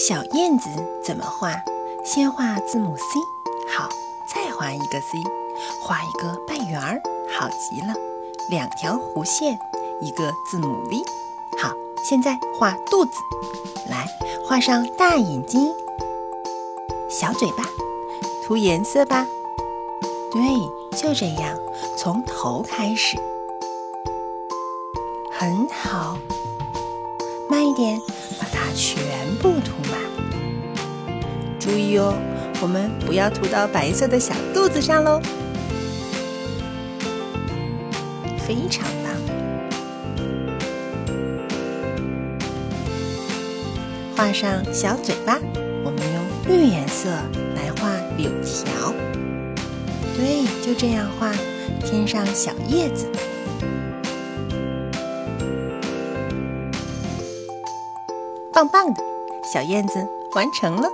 小燕子怎么画？先画字母 C，好，再画一个 C，画一个半圆儿，好极了。两条弧线，一个字母 V，好。现在画肚子，来画上大眼睛、小嘴巴，涂颜色吧。对，就这样，从头开始，很好。慢一点，把它全。注意哦，我们不要涂到白色的小肚子上喽。非常棒。画上小嘴巴，我们用绿颜色来画柳条。对，就这样画，添上小叶子。棒棒的，小燕子完成了。